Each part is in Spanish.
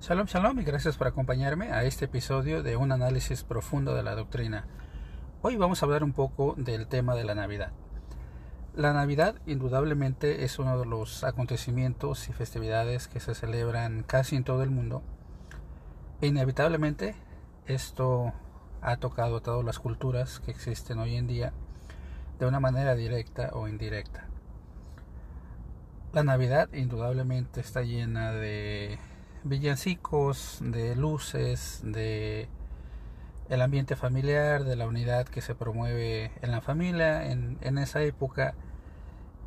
Shalom, shalom y gracias por acompañarme a este episodio de un análisis profundo de la doctrina. Hoy vamos a hablar un poco del tema de la Navidad. La Navidad indudablemente es uno de los acontecimientos y festividades que se celebran casi en todo el mundo. Inevitablemente esto ha tocado a todas las culturas que existen hoy en día de una manera directa o indirecta. La Navidad indudablemente está llena de villancicos, de luces, de el ambiente familiar, de la unidad que se promueve en la familia en, esa época.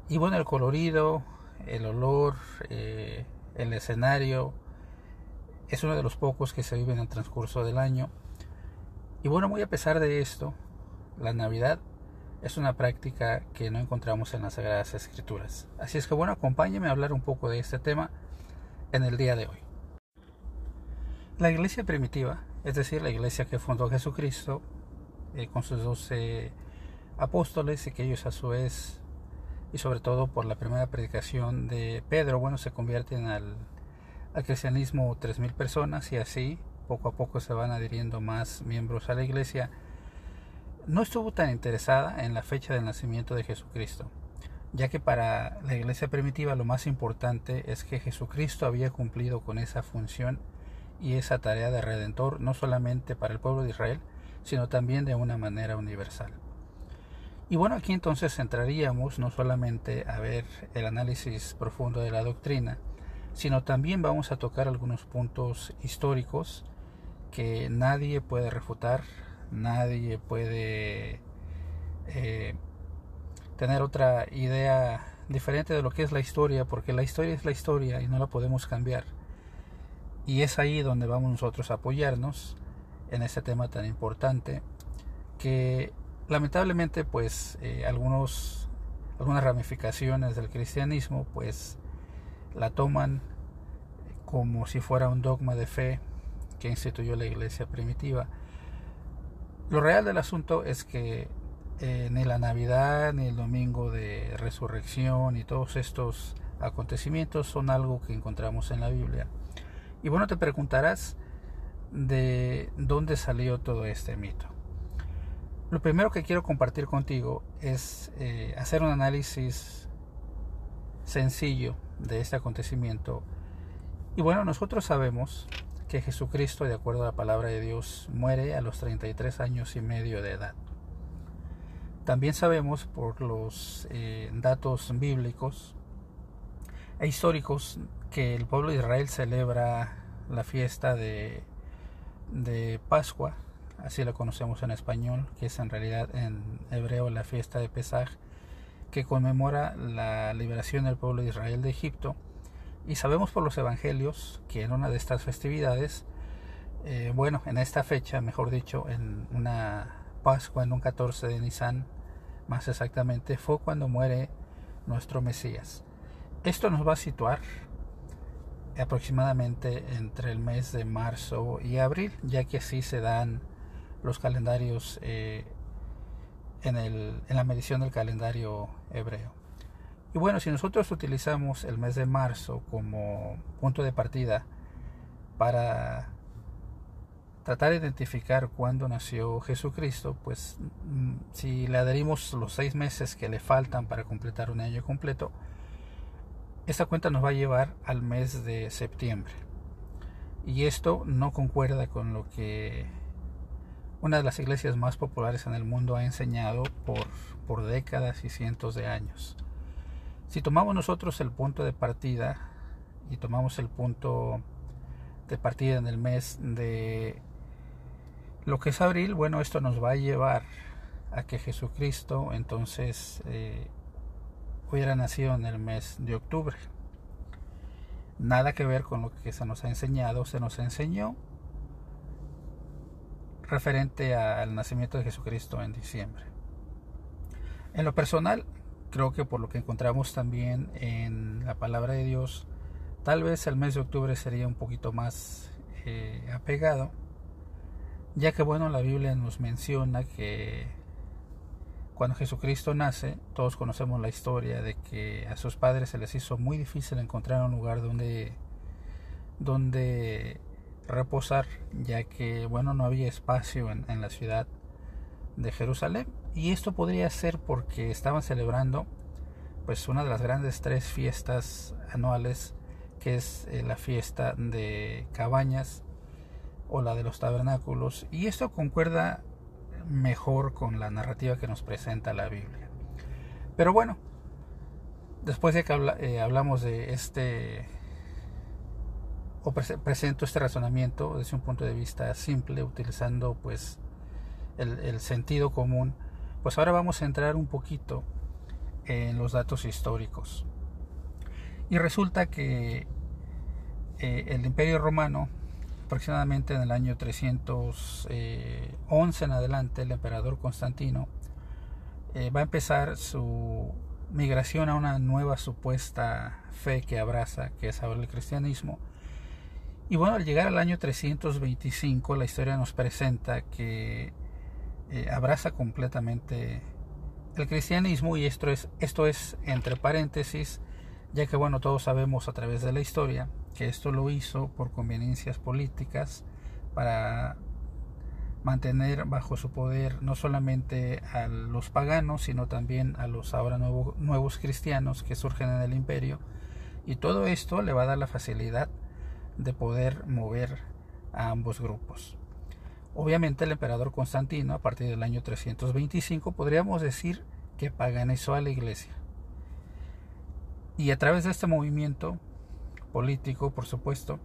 Y bueno, el colorido, el olor, eh, el escenario, es uno de los pocos que se vive en el transcurso del año. Y bueno, muy a pesar de esto, la Navidad es una práctica que no encontramos en las Sagradas Escrituras. Así es que bueno, acompáñeme a hablar un poco de este tema en el día de hoy. La iglesia primitiva, es decir, la iglesia que fundó Jesucristo eh, con sus doce apóstoles y que ellos a su vez, y sobre todo por la primera predicación de Pedro, bueno, se convierten al, al cristianismo tres mil personas y así poco a poco se van adhiriendo más miembros a la iglesia, no estuvo tan interesada en la fecha del nacimiento de Jesucristo, ya que para la iglesia primitiva lo más importante es que Jesucristo había cumplido con esa función y esa tarea de redentor no solamente para el pueblo de Israel, sino también de una manera universal. Y bueno, aquí entonces entraríamos no solamente a ver el análisis profundo de la doctrina, sino también vamos a tocar algunos puntos históricos que nadie puede refutar, nadie puede eh, tener otra idea diferente de lo que es la historia, porque la historia es la historia y no la podemos cambiar. Y es ahí donde vamos nosotros a apoyarnos en este tema tan importante que lamentablemente pues eh, algunos algunas ramificaciones del cristianismo pues la toman como si fuera un dogma de fe que instituyó la iglesia primitiva. Lo real del asunto es que eh, ni la Navidad, ni el domingo de resurrección, y todos estos acontecimientos son algo que encontramos en la Biblia. Y bueno, te preguntarás de dónde salió todo este mito. Lo primero que quiero compartir contigo es eh, hacer un análisis sencillo de este acontecimiento. Y bueno, nosotros sabemos que Jesucristo, de acuerdo a la palabra de Dios, muere a los 33 años y medio de edad. También sabemos por los eh, datos bíblicos e históricos que el pueblo de Israel celebra la fiesta de, de Pascua, así la conocemos en español, que es en realidad en hebreo la fiesta de Pesaj, que conmemora la liberación del pueblo de Israel de Egipto. Y sabemos por los evangelios que en una de estas festividades, eh, bueno, en esta fecha, mejor dicho, en una Pascua, en un 14 de Nisan, más exactamente, fue cuando muere nuestro Mesías. Esto nos va a situar aproximadamente entre el mes de marzo y abril, ya que así se dan los calendarios eh, en, el, en la medición del calendario hebreo. Y bueno, si nosotros utilizamos el mes de marzo como punto de partida para tratar de identificar cuándo nació Jesucristo, pues mm, si le adherimos los seis meses que le faltan para completar un año completo, esta cuenta nos va a llevar al mes de septiembre. Y esto no concuerda con lo que una de las iglesias más populares en el mundo ha enseñado por, por décadas y cientos de años. Si tomamos nosotros el punto de partida y tomamos el punto de partida en el mes de lo que es abril, bueno, esto nos va a llevar a que Jesucristo entonces eh, hubiera nacido en el mes de octubre. Nada que ver con lo que se nos ha enseñado, se nos enseñó referente al nacimiento de Jesucristo en diciembre. En lo personal, creo que por lo que encontramos también en la palabra de Dios, tal vez el mes de octubre sería un poquito más eh, apegado, ya que bueno, la Biblia nos menciona que cuando Jesucristo nace, todos conocemos la historia de que a sus padres se les hizo muy difícil encontrar un lugar donde, donde reposar, ya que bueno no había espacio en, la ciudad de Jerusalén. Y esto podría ser porque estaban celebrando pues una de las grandes tres fiestas anuales que es eh, la fiesta de cabañas o la de los tabernáculos y esto concuerda mejor con la narrativa que nos presenta la Biblia. Pero bueno, después de que eh, hablamos de este o presento este razonamiento desde un punto de vista simple utilizando pues el, sentido común pues ahora vamos a entrar un poquito en los datos históricos y resulta que eh, el imperio romano aproximadamente en el año 311 eh, en adelante el emperador Constantino eh, va a empezar su migración a una nueva supuesta fe que abraza, que es ahora el cristianismo. Y bueno, al llegar al año 325, la historia nos presenta que eh, abraza completamente el cristianismo y esto es, esto es entre paréntesis, ya que bueno, todos sabemos a través de la historia que esto lo hizo por conveniencias políticas para mantener bajo su poder no solamente a los paganos, sino también a los ahora nuevos cristianos que surgen en el imperio. Y todo esto le va a dar la facilidad de poder mover a ambos grupos. Obviamente el emperador Constantino, a partir del año 325, podríamos decir que paganizó a la iglesia. Y a través de este movimiento político, por supuesto,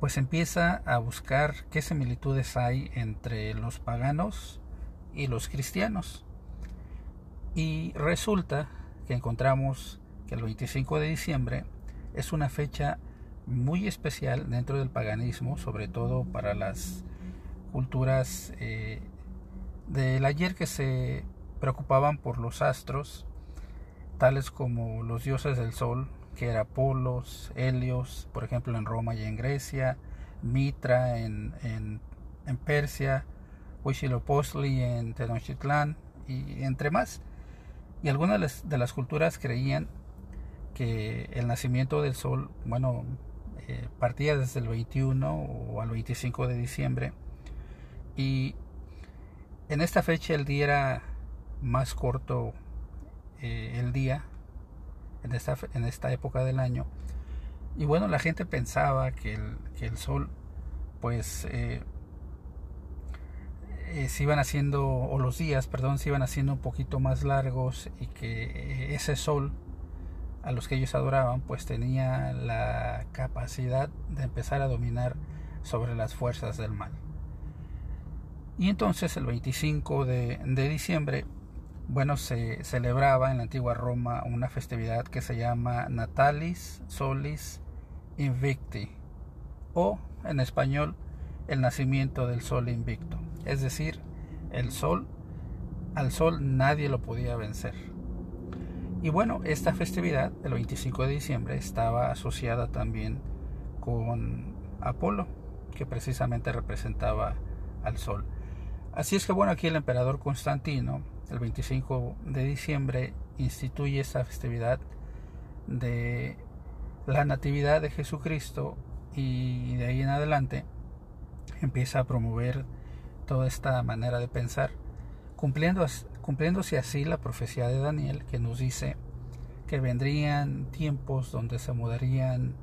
pues empieza a buscar qué similitudes hay entre los paganos y los cristianos. Y resulta que encontramos que el 25 de diciembre es una fecha muy especial dentro del paganismo, sobre todo para las culturas eh, del ayer que se preocupaban por los astros, tales como los dioses del sol, que era Polos, Helios, por ejemplo en Roma y en Grecia, Mitra en, en, Persia, Huitzilopochtli en Tenochtitlán y entre más. Y algunas de las, culturas creían que el nacimiento del sol, bueno, eh, partía desde el 21 o al 25 de diciembre y en esta fecha el día era más corto eh, el día en esta, en esta época del año. Y bueno, la gente pensaba que el, que el sol, pues, eh, eh, se iban haciendo, o los días, perdón, se iban haciendo un poquito más largos y que eh, ese sol a los que ellos adoraban, pues tenía la capacidad de empezar a dominar sobre las fuerzas del mal. Y entonces el 25 de, de diciembre bueno, se celebraba en la antigua Roma una festividad que se llama Natalis Solis Invicti o en español el nacimiento del sol invicto, es decir, el sol al sol nadie lo podía vencer. Y bueno, esta festividad del 25 de diciembre estaba asociada también con Apolo, que precisamente representaba al sol. Así es que bueno, aquí el emperador Constantino el 25 de diciembre instituye esta festividad de la Natividad de Jesucristo y de ahí en adelante empieza a promover toda esta manera de pensar, cumpliendo, cumpliéndose así la profecía de Daniel que nos dice que vendrían tiempos donde se mudarían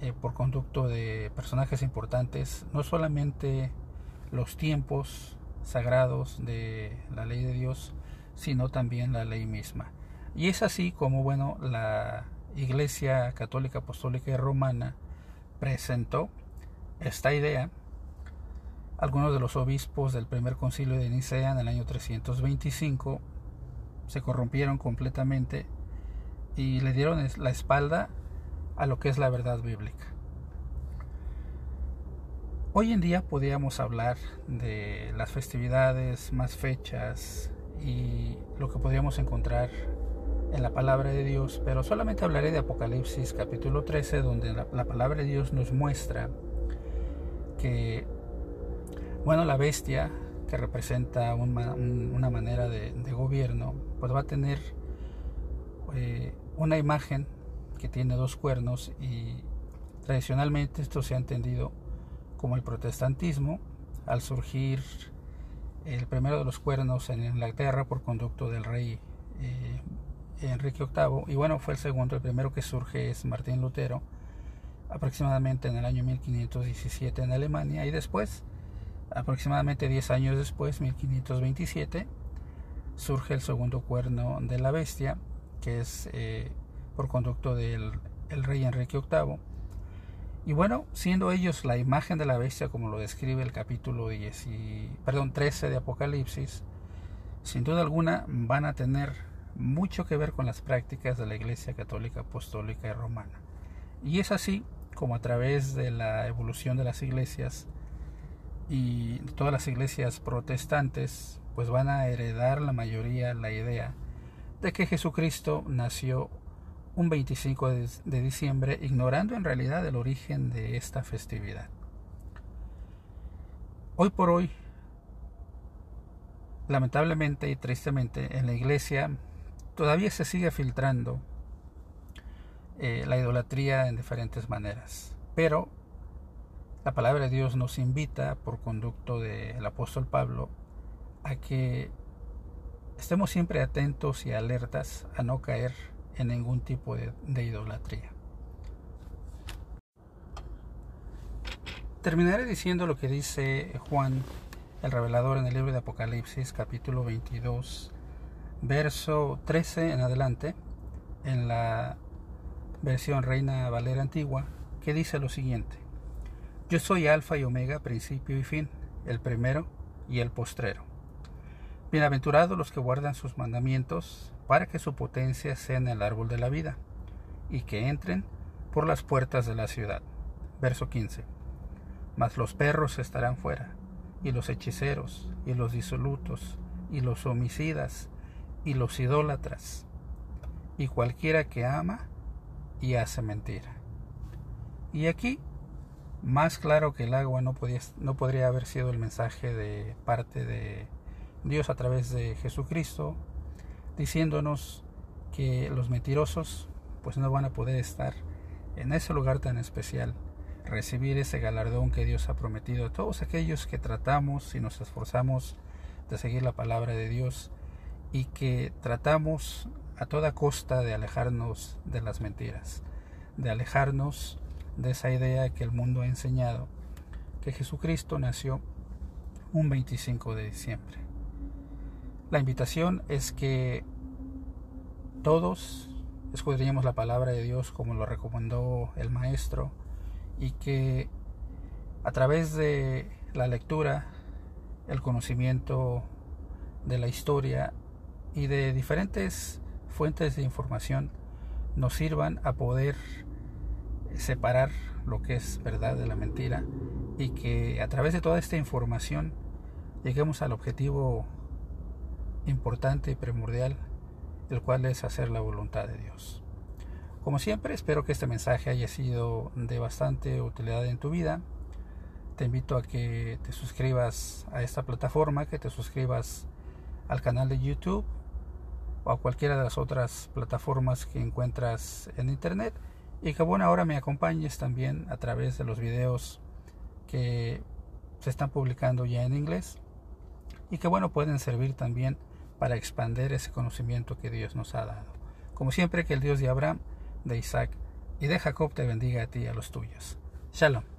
eh, por conducto de personajes importantes, no solamente los tiempos sagrados de la ley de Dios, sino también la ley misma. Y es así como, bueno, la Iglesia Católica Apostólica y Romana presentó esta idea. Algunos de los obispos del primer concilio de Nicea en el año 325 se corrompieron completamente y le dieron la espalda a lo que es la verdad bíblica. Hoy en día podríamos hablar de las festividades, más fechas y lo que podríamos encontrar en la palabra de Dios, pero solamente hablaré de Apocalipsis capítulo 13, donde la, palabra de Dios nos muestra que, bueno, la bestia que representa una manera de, gobierno, pues va a tener eh, una imagen que tiene dos cuernos y Tradicionalmente esto se ha entendido como el protestantismo al surgir el primero de los cuernos en Inglaterra por conducto del rey eh, Enrique VIII y bueno fue el segundo el primero que surge es Martín Lutero aproximadamente en el año 1517 en Alemania y después aproximadamente 10 años después 1527 surge el segundo cuerno de la bestia que es eh, por conducto del el rey Enrique VIII y bueno, siendo ellos la imagen de la bestia, como lo describe el capítulo 10 perdón, 13 de Apocalipsis, sin duda alguna van a tener mucho que ver con las prácticas de la Iglesia Católica Apostólica y Romana. Y es así como a través de la evolución de las iglesias y todas las iglesias protestantes, pues van a heredar la mayoría la idea de que Jesucristo nació un 25 de, diciembre, ignorando en realidad el origen de esta festividad. Hoy por hoy, lamentablemente y tristemente, en la iglesia todavía se sigue filtrando eh, la idolatría en diferentes maneras. Pero la palabra de Dios nos invita, por conducto del apóstol Pablo, a que estemos siempre atentos y alertas a no caer en ningún tipo de, idolatría. Terminaré diciendo lo que dice Juan el revelador en el libro de Apocalipsis capítulo 22 verso 13 en adelante en la versión Reina Valera antigua que dice lo siguiente Yo soy alfa y omega, principio y fin, el primero y el postrero. Bienaventurados los que guardan sus mandamientos, para que su potencia sea en el árbol de la vida, y que entren por las puertas de la ciudad. Verso 15. Mas los perros estarán fuera, y los hechiceros, y los disolutos, y los homicidas, y los idólatras, y cualquiera que ama y hace mentira. Y aquí, más claro que el agua, no, podía, no podría haber sido el mensaje de parte de Dios a través de Jesucristo, diciéndonos que los mentirosos pues no van a poder estar en ese lugar tan especial, recibir ese galardón que Dios ha prometido a todos aquellos que tratamos y nos esforzamos de seguir la palabra de Dios y que tratamos a toda costa de alejarnos de las mentiras, de alejarnos de esa idea que el mundo ha enseñado, que Jesucristo nació un 25 de diciembre. La invitación es que todos escudriñemos la palabra de Dios como lo recomendó el maestro y que a través de la lectura, el conocimiento de la historia y de diferentes fuentes de información nos sirvan a poder separar lo que es verdad de la mentira y que a través de toda esta información lleguemos al objetivo importante y primordial, el cual es hacer la voluntad de Dios. Como siempre, espero que este mensaje haya sido de bastante utilidad en tu vida. Te invito a que te suscribas a esta plataforma, que te suscribas al canal de YouTube o a cualquiera de las otras plataformas que encuentras en internet y que bueno ahora me acompañes también a través de los videos que se están publicando ya en inglés y que bueno pueden servir también para expander ese conocimiento que Dios nos ha dado. Como siempre, que el Dios de Abraham, de Isaac y de Jacob te bendiga a ti y a los tuyos. Shalom.